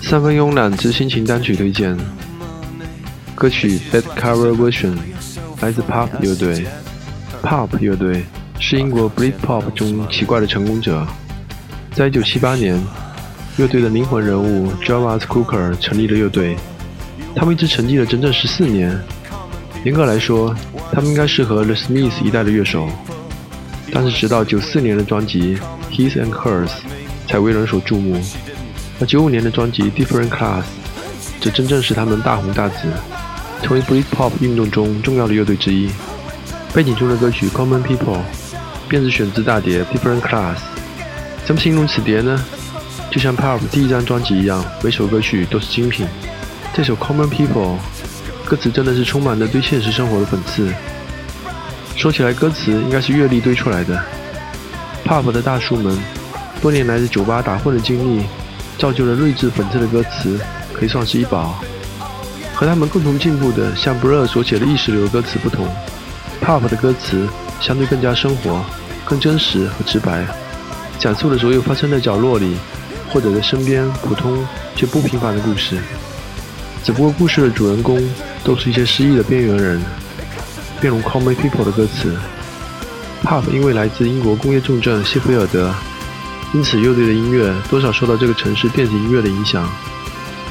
三分慵懒之心情单曲推荐，歌曲《Bad Cover Version》来自 Pop 乐队。Pop 乐队是英国 Britpop 中奇怪的成功者。在1978年，乐队的灵魂人物 Jarvis Cocker 成立了乐队。他们一直沉寂了整整十四年。严格来说，他们应该适合 The Smiths 一代的乐手。但是直到94年的专辑《His and Hers》才为人所注目。而95年的专辑《Different Class》这真正是他们大红大紫，成为 Britpop 运动中重要的乐队之一。背景中的歌曲《Common People》便是选自大碟《Different Class》。怎么形容此碟呢？就像 Pop 第一张专辑一样，每首歌曲都是精品。这首《Common People》歌词真的是充满了对现实生活的讽刺。说起来，歌词应该是阅历堆出来的。Pop 的大叔们多年来在酒吧打混的经历，造就了睿智讽刺的歌词，可以算是一宝。和他们共同进步的，像 Blur 所写的意识流歌词不同，Pop 的歌词相对更加生活、更真实和直白，讲述了所有发生在角落里或者在身边普通却不平凡的故事。只不过故事的主人公都是一些失意的边缘人，变容《Common People》的歌词。Pop 因为来自英国工业重镇谢菲尔德，因此乐队的音乐多少受到这个城市电子音乐的影响。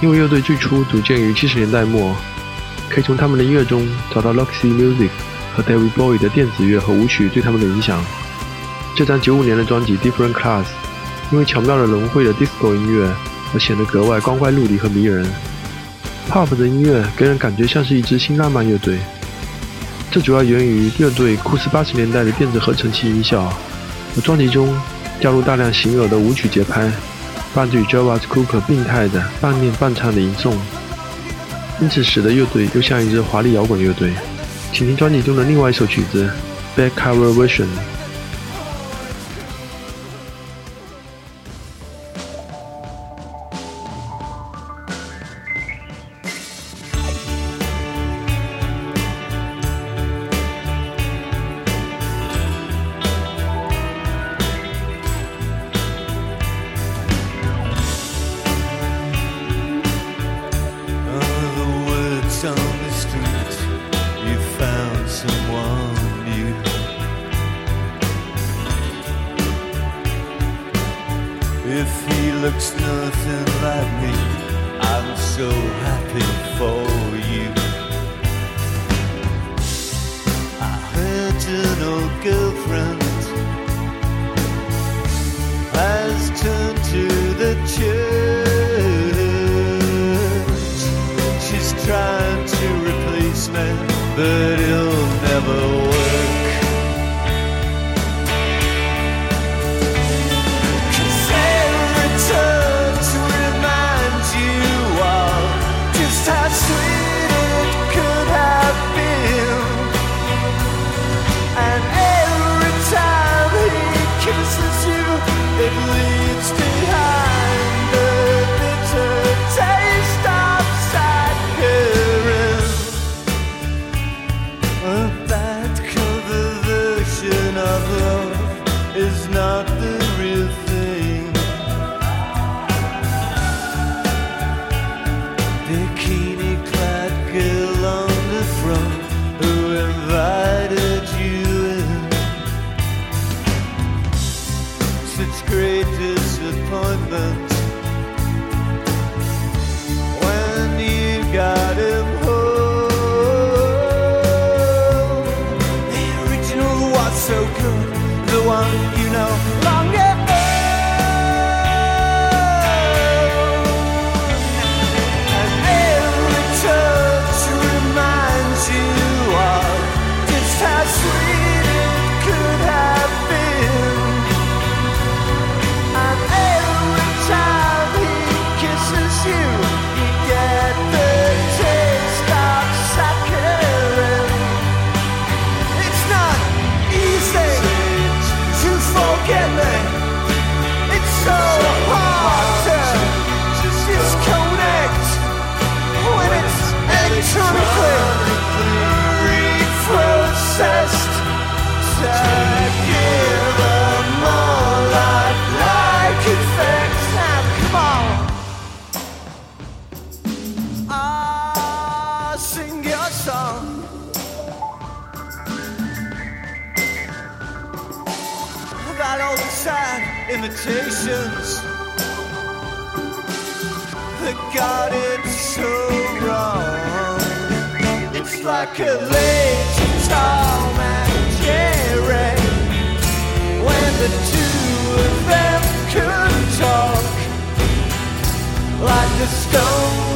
因为乐队最初组建于七十年代末，可以从他们的音乐中找到 Roxy Music 和 David Bowie 的电子乐和舞曲对他们的影响。这张九五年的专辑《Different Class》因为巧妙地融汇了 disco 音乐，而显得格外光怪陆离和迷人。Pop 的音乐给人感觉像是一支新浪漫乐队，这主要源于乐队酷似八十年代的电子合成器音效，和专辑中加入大量形耳的舞曲节拍，伴着 Jarvis Cocker 病态的半念半唱的吟诵，因此使得乐队又像一支华丽摇滚乐队。请听专辑中的另外一首曲子《Back Cover Version》。Someone new. If he looks nothing like me, I'm so happy for you. I heard an old girlfriend has turned to the church. She's trying to replace me, but never you. imitations that got it so wrong. It's like a late Tom and Jerry when the two of them could talk like the stone.